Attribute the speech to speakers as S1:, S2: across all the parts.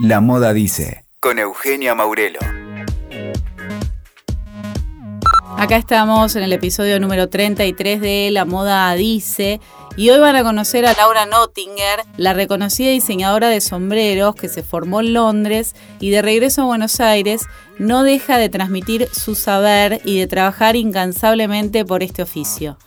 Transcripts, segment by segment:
S1: La Moda Dice, con Eugenia Maurelo.
S2: Acá estamos en el episodio número 33 de La Moda Dice y hoy van a conocer a Laura Nottinger, la reconocida diseñadora de sombreros que se formó en Londres y de regreso a Buenos Aires no deja de transmitir su saber y de trabajar incansablemente por este oficio.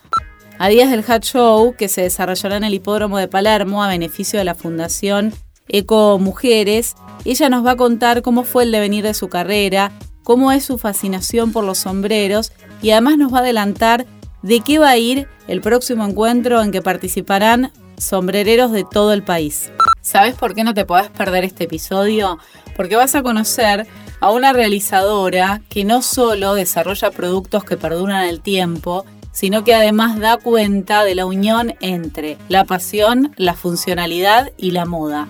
S2: A días del Hat Show, que se desarrollará en el hipódromo de Palermo a beneficio de la Fundación Eco Mujeres, ella nos va a contar cómo fue el devenir de su carrera, cómo es su fascinación por los sombreros y además nos va a adelantar de qué va a ir el próximo encuentro en que participarán sombrereros de todo el país. ¿Sabes por qué no te podés perder este episodio? Porque vas a conocer a una realizadora que no solo desarrolla productos que perduran el tiempo, sino que además da cuenta de la unión entre la pasión, la funcionalidad y la moda.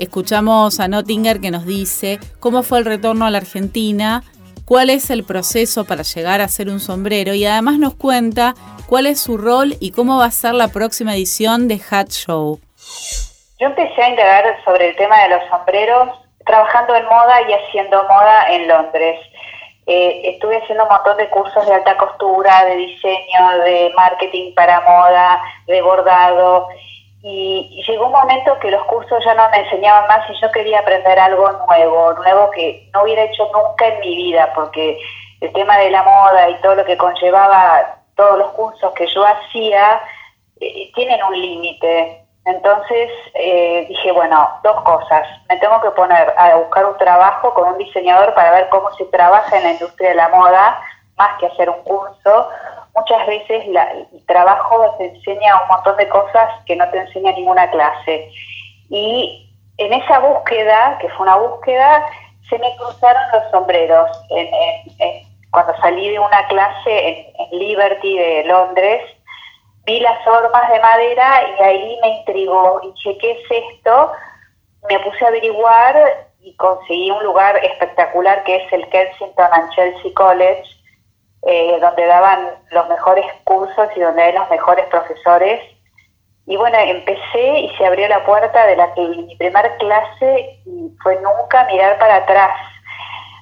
S2: Escuchamos a Nottinger que nos dice cómo fue el retorno a la Argentina, cuál es el proceso para llegar a ser un sombrero y además nos cuenta cuál es su rol y cómo va a ser la próxima edición de Hat Show.
S3: Yo empecé a indagar sobre el tema de los sombreros trabajando en moda y haciendo moda en Londres. Eh, estuve haciendo un montón de cursos de alta costura, de diseño, de marketing para moda, de bordado y, llegó un momento que los cursos ya no me enseñaban más y yo quería aprender algo nuevo, nuevo que no hubiera hecho nunca en mi vida, porque el tema de la moda y todo lo que conllevaba todos los cursos que yo hacía eh, tienen un límite. Entonces eh, dije, bueno, dos cosas. Me tengo que poner a buscar un trabajo con un diseñador para ver cómo se trabaja en la industria de la moda, más que hacer un curso muchas veces el trabajo te enseña un montón de cosas que no te enseña ninguna clase. Y en esa búsqueda, que fue una búsqueda, se me cruzaron los sombreros. cuando salí de una clase en, Liberty de Londres, vi las formas de madera y ahí me intrigó. Y dije, ¿qué es esto? Me puse a averiguar y conseguí un lugar espectacular que es el Kensington and Chelsea College, eh, donde daban los mejores cursos y donde hay los mejores profesores. Y bueno, empecé y se abrió la puerta de la que mi primera clase fue nunca mirar para atrás.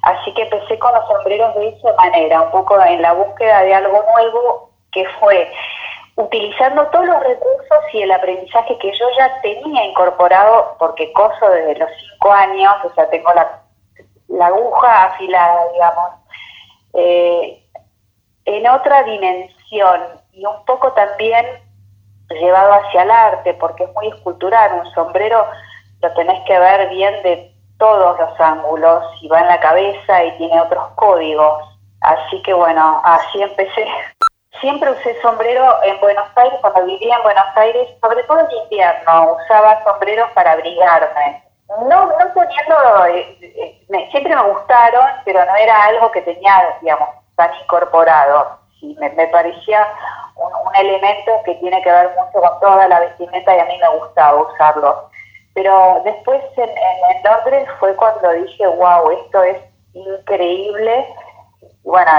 S3: Así que empecé con los sombreros de esa manera, un poco en la búsqueda de algo nuevo que fue utilizando todos los recursos y el aprendizaje que yo ya tenía incorporado, porque coso desde los cinco años, o sea, tengo la, la aguja afilada, digamos. Eh, en otra dimensión y un poco también llevado hacia el arte, porque es muy escultural, un sombrero lo tenés que ver bien de todos los ángulos y va en la cabeza y tiene otros códigos. Así que bueno, así empecé. Siempre usé sombrero en Buenos Aires, cuando vivía en Buenos Aires, sobre todo en invierno, usaba sombreros para abrigarme. No, no poniendo, eh, eh, siempre me gustaron, pero no era algo que tenía, digamos, tan incorporado. y me, parecía un, elemento que tiene que ver mucho con toda la vestimenta y a mí me gustaba usarlo. Pero después en, Londres fue cuando dije, wow, esto es increíble. Bueno,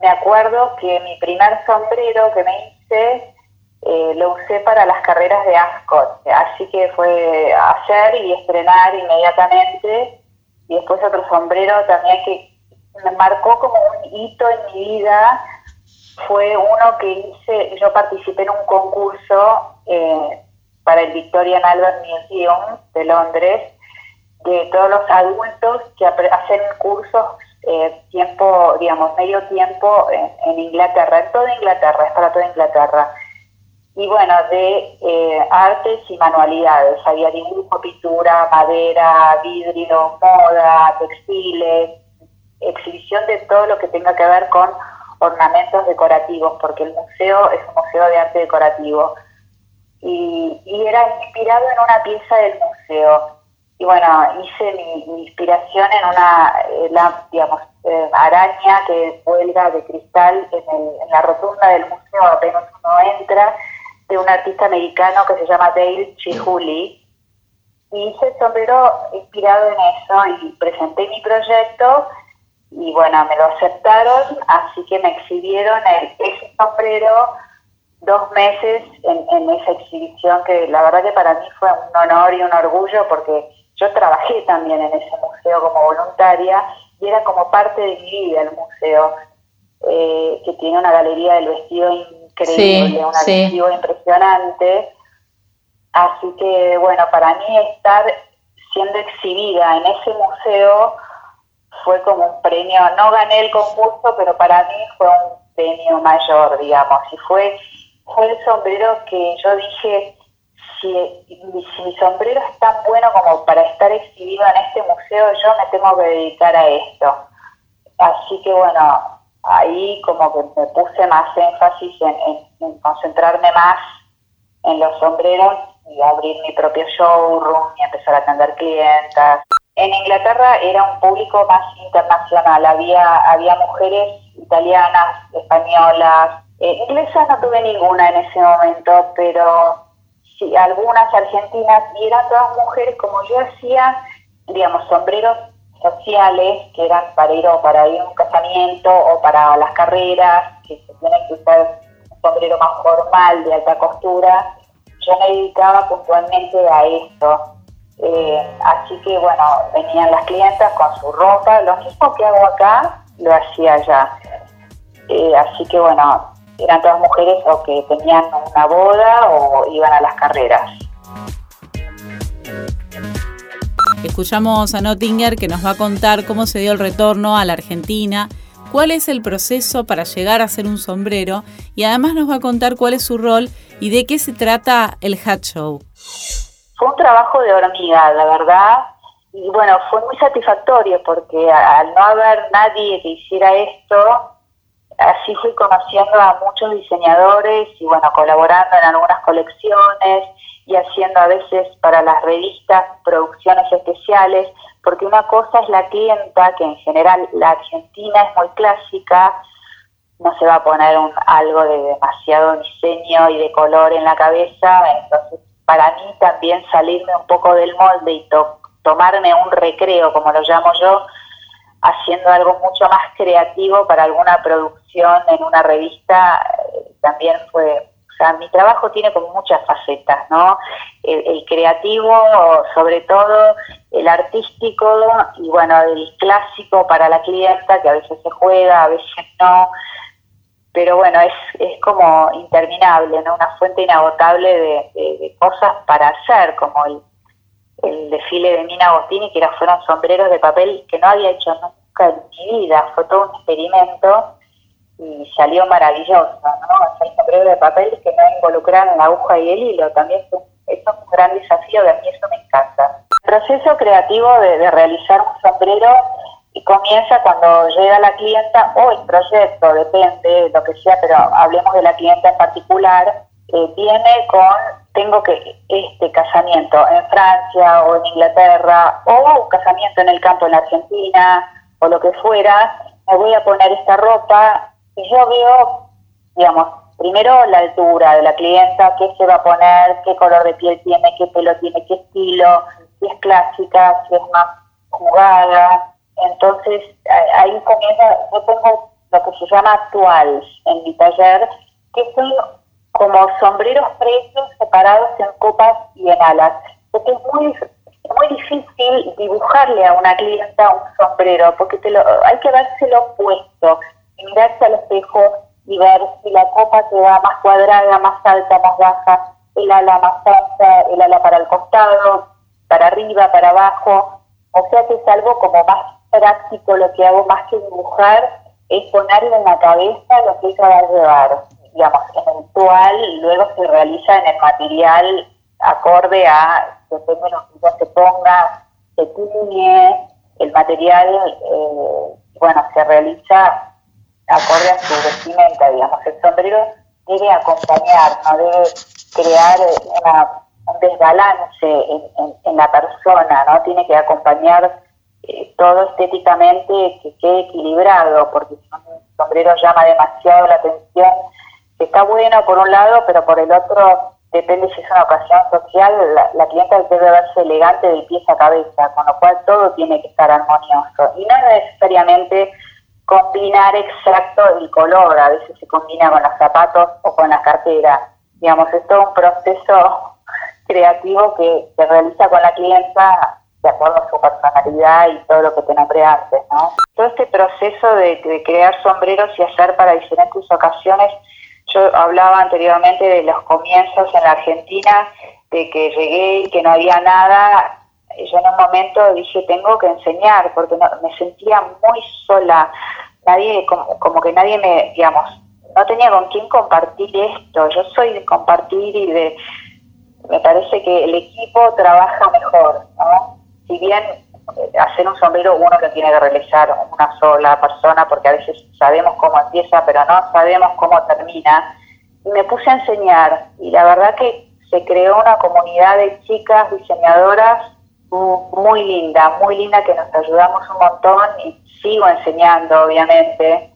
S3: me acuerdo que mi primer sombrero que me hice eh, lo usé para las carreras de Ascot, así que fue hacer y estrenar inmediatamente. Y después otro sombrero también que me marcó como un hito en mi vida fue uno que hice, yo participé en un concurso eh, para el Victorian Albert Museum de Londres, de todos los adultos que hacen cursos eh, tiempo, digamos, medio tiempo en, Inglaterra, en toda Inglaterra, es para toda Inglaterra. Y bueno, de eh, artes y manualidades, había dibujo, pintura, madera, vidrio, moda, textiles, exhibición de todo lo que tenga que ver con ornamentos decorativos, porque el museo es un museo de arte decorativo. Y, era inspirado en una pieza del museo. Y bueno, hice mi, inspiración en una, eh, la, digamos, eh, araña que cuelga de cristal en, la rotunda del museo, apenas uno entra, de un artista americano que se llama Dale Chihuly. Y hice el sombrero inspirado en eso y presenté mi proyecto y bueno, me lo aceptaron, así que me exhibieron el, ese sombrero dos meses en, esa exhibición que la verdad que para mí fue un honor y un orgullo porque yo trabajé también en ese museo como voluntaria y era como parte de mi vida el museo, eh, que tiene una galería del vestido increíble, un archivo impresionante. Así que, bueno, para mí estar siendo exhibida en ese museo fue como un premio, no gané el concurso, pero para mí fue un premio mayor, digamos, y fue, fue el sombrero que yo dije, si, si mi sombrero es tan bueno como para estar exhibido en este museo, yo me tengo que dedicar a esto. Así que bueno, ahí como que me puse más énfasis en, concentrarme más en los sombreros y abrir mi propio showroom y empezar a atender clientas. En Inglaterra era un público más internacional, había, había mujeres italianas, españolas, eh, inglesas no tuve ninguna en ese momento, pero sí, algunas argentinas, y eran todas mujeres como yo hacía, digamos, sombreros sociales, que eran para ir o para ir a un casamiento o para las carreras, que se tienen que usar un sombrero más formal, de alta costura. Yo me dedicaba puntualmente a esto. Eh, así que bueno, venían las clientas con su ropa, lo mismo que hago acá, lo hacía allá. Eh, así que bueno, eran todas mujeres o que tenían una boda o iban a las carreras.
S2: Escuchamos a Nottinger que nos va a contar cómo se dio el retorno a la Argentina, cuál es el proceso para llegar a ser un sombrero y además nos va a contar cuál es su rol y de qué se trata el Hat Show.
S3: Fue un trabajo de hormiga, la verdad, y bueno, fue muy satisfactorio porque al no haber nadie que hiciera esto, así fui conociendo a muchos diseñadores y bueno, colaborando en algunas colecciones y haciendo a veces para las revistas producciones especiales, porque una cosa es la clienta, que en general la argentina es muy clásica, no se va a poner un, algo de demasiado diseño y de color en la cabeza, entonces para mí también salirme un poco del molde y tomarme un recreo, como lo llamo yo, haciendo algo mucho más creativo para alguna producción en una revista, eh, también fue o sea, mi trabajo tiene como muchas facetas, ¿no? El, creativo, sobre todo, el artístico y bueno, el clásico para la clienta, que a veces se juega, a veces no. Pero bueno, es, es como interminable, ¿no? Una fuente inagotable de, cosas para hacer, como el, el desfile de Mina Agostini, que era, fueron sombreros de papel que no había hecho nunca en mi vida, fue todo un experimento y salió maravilloso, ¿no? Hacer sombrero de papel que no involucran la aguja y el hilo, también es un, es un gran desafío, de mí eso me encanta. El proceso creativo de, realizar un sombrero y comienza cuando llega la clienta o el proyecto, depende, lo que sea, pero hablemos de la clienta en particular, eh, viene con, tengo que este casamiento en Francia o en Inglaterra o un casamiento en el campo en la Argentina o lo que fuera, me voy a poner esta ropa, y yo veo, digamos, primero la altura de la clienta, qué se va a poner, qué color de piel tiene, qué pelo tiene, qué estilo, si es clásica, si es más jugada. Entonces, ahí comienza, yo tengo lo que se llama actuales en mi taller, que son como sombreros precios separados en copas y en alas. Porque es muy, muy difícil dibujarle a una clienta un sombrero, porque te lo, hay que dárselo puesto mirarse al espejo y ver si la copa queda más cuadrada, más alta, más baja, el ala más ancha, el ala para el costado, para arriba, para abajo. O sea que es algo como más práctico, lo que hago más que dibujar es ponerle en la cabeza lo que ella va a llevar. Digamos, en el tual luego se realiza en el material acorde a, depende de lo que se ponga, se tiñe, el material, eh, bueno, se realiza acorde a su vestimenta, digamos. El sombrero debe acompañar, no debe crear un desbalance en, la persona, ¿no? Tiene que acompañar eh, todo estéticamente que quede equilibrado, porque si un sombrero llama demasiado la atención, está bueno por un lado, pero por el otro depende si es una ocasión social, la, la, clienta debe verse elegante de pies a cabeza, con lo cual todo tiene que estar armonioso. Y no necesariamente combinar exacto el color, a veces se combina con los zapatos o con la cartera. Digamos, es todo un proceso creativo que se realiza con la clienta de acuerdo a su personalidad y todo lo que te nombré antes, ¿no? Todo este proceso de, de crear sombreros y hacer para diferentes ocasiones, yo hablaba anteriormente de los comienzos en la Argentina, de que llegué y que no había nada, yo en un momento dije, tengo que enseñar, porque me sentía muy sola, nadie, como, como que nadie me, digamos, no tenía con quién compartir esto, yo soy de compartir y de, me parece que el equipo trabaja mejor, ¿no? Si bien eh, hacer un sombrero uno lo tiene que realizar una sola persona, porque a veces sabemos cómo empieza, pero no sabemos cómo termina, y me puse a enseñar, y la verdad que se creó una comunidad de chicas diseñadoras muy linda, muy linda que nos ayudamos un montón y sigo enseñando, obviamente,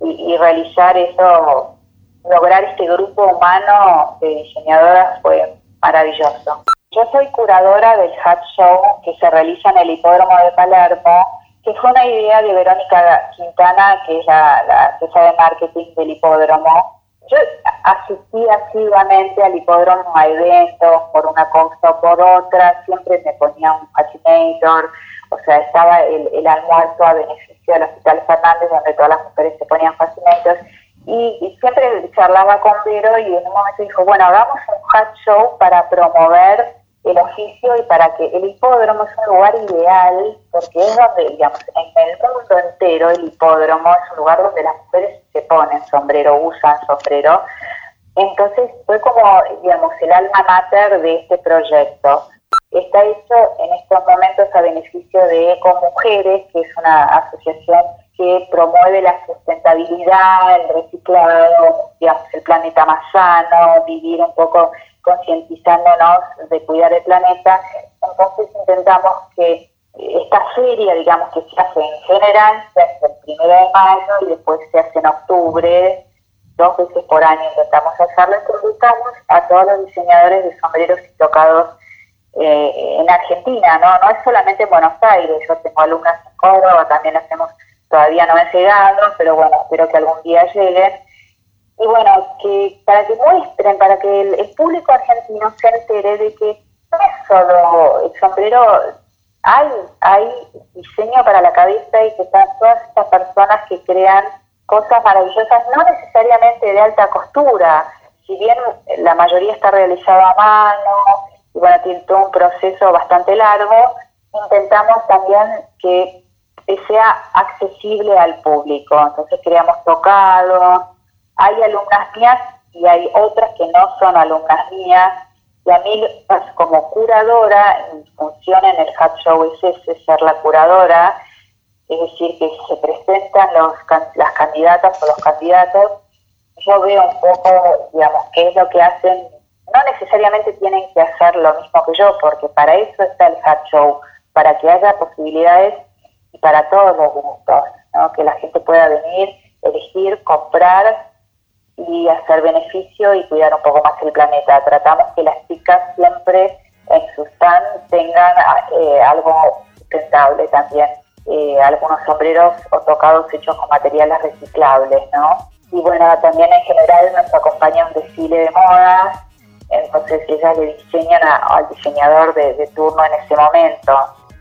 S3: y, realizar eso, lograr este grupo humano de diseñadoras fue maravilloso. Yo soy curadora del Hat Show que se realiza en el Hipódromo de Palermo, que fue una idea de Verónica Quintana, que es la, la jefa de marketing del hipódromo, yo asistí asiduamente al hipódromo a eventos, por una cosa o por otra, siempre me ponía un fascinator, o sea, estaba el, almuerzo a beneficio del Hospital Fernández, donde todas las mujeres se ponían fascinators, y, siempre charlaba con Vero y en un momento dijo, bueno, hagamos un hat show para promover el oficio y para que el hipódromo es un lugar ideal, porque es donde, digamos, en el mundo entero el hipódromo es un lugar donde las mujeres se ponen sombrero, usan sombrero. Entonces fue como, digamos, el alma mater de este proyecto. Está hecho en estos momentos a beneficio de Ecomujeres, que es una asociación que promueve la sustentabilidad, el reciclado, digamos, el planeta más sano, vivir un poco concientizándonos de cuidar el planeta. Entonces intentamos que esta feria, digamos, que se hace en general, se hace el primero de mayo y después se hace en octubre, dos veces por año intentamos hacerlo, y invitamos a todos los diseñadores de sombreros y tocados eh, en Argentina, ¿no? No es solamente en Buenos Aires, yo tengo alumnas en Córdoba, también hacemos, todavía no han llegado, pero bueno, espero que algún día lleguen y bueno, que para que muestren, para que el, público argentino se entere de que no es solo el sombrero, hay, hay diseño para la cabeza y que están todas estas personas que crean cosas maravillosas, no necesariamente de alta costura, si bien la mayoría está realizada a mano, y bueno, tiene todo un proceso bastante largo, intentamos también que sea accesible al público. Entonces creamos tocados, hay alumnas mías y hay otras que no son alumnas mías. Y a mí, pues, como curadora, mi función en el Hat Show es ese, ser la curadora, es decir, que se presentan los, las candidatas o los candidatos, yo veo un poco, digamos, qué es lo que hacen. No necesariamente tienen que hacer lo mismo que yo, porque para eso está el Hat Show, para que haya posibilidades y para todos los gustos, ¿no? que la gente pueda venir, elegir, comprar hacer beneficio y cuidar un poco más el planeta. Tratamos que las chicas siempre en su stand tengan eh, algo sustentable también, eh, algunos sombreros o tocados hechos con materiales reciclables, ¿no? Y bueno, también en general nos acompaña un desfile de moda, entonces ellas le diseñan al diseñador de, turno en ese momento.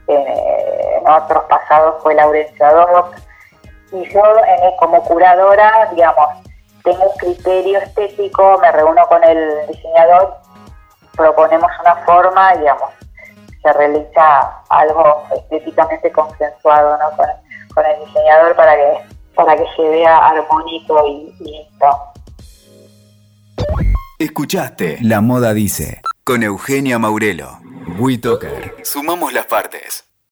S3: en otros pasados fue Laurencia Doc, y yo como curadora, digamos, tengo un criterio estético, me reúno con el diseñador, proponemos una forma, digamos, se realiza algo estéticamente consensuado ¿no? con, el diseñador para que, para que se vea armónico y, listo.
S1: Escuchaste La Moda Dice con Eugenia Maurelo. WeToker. Sumamos las partes.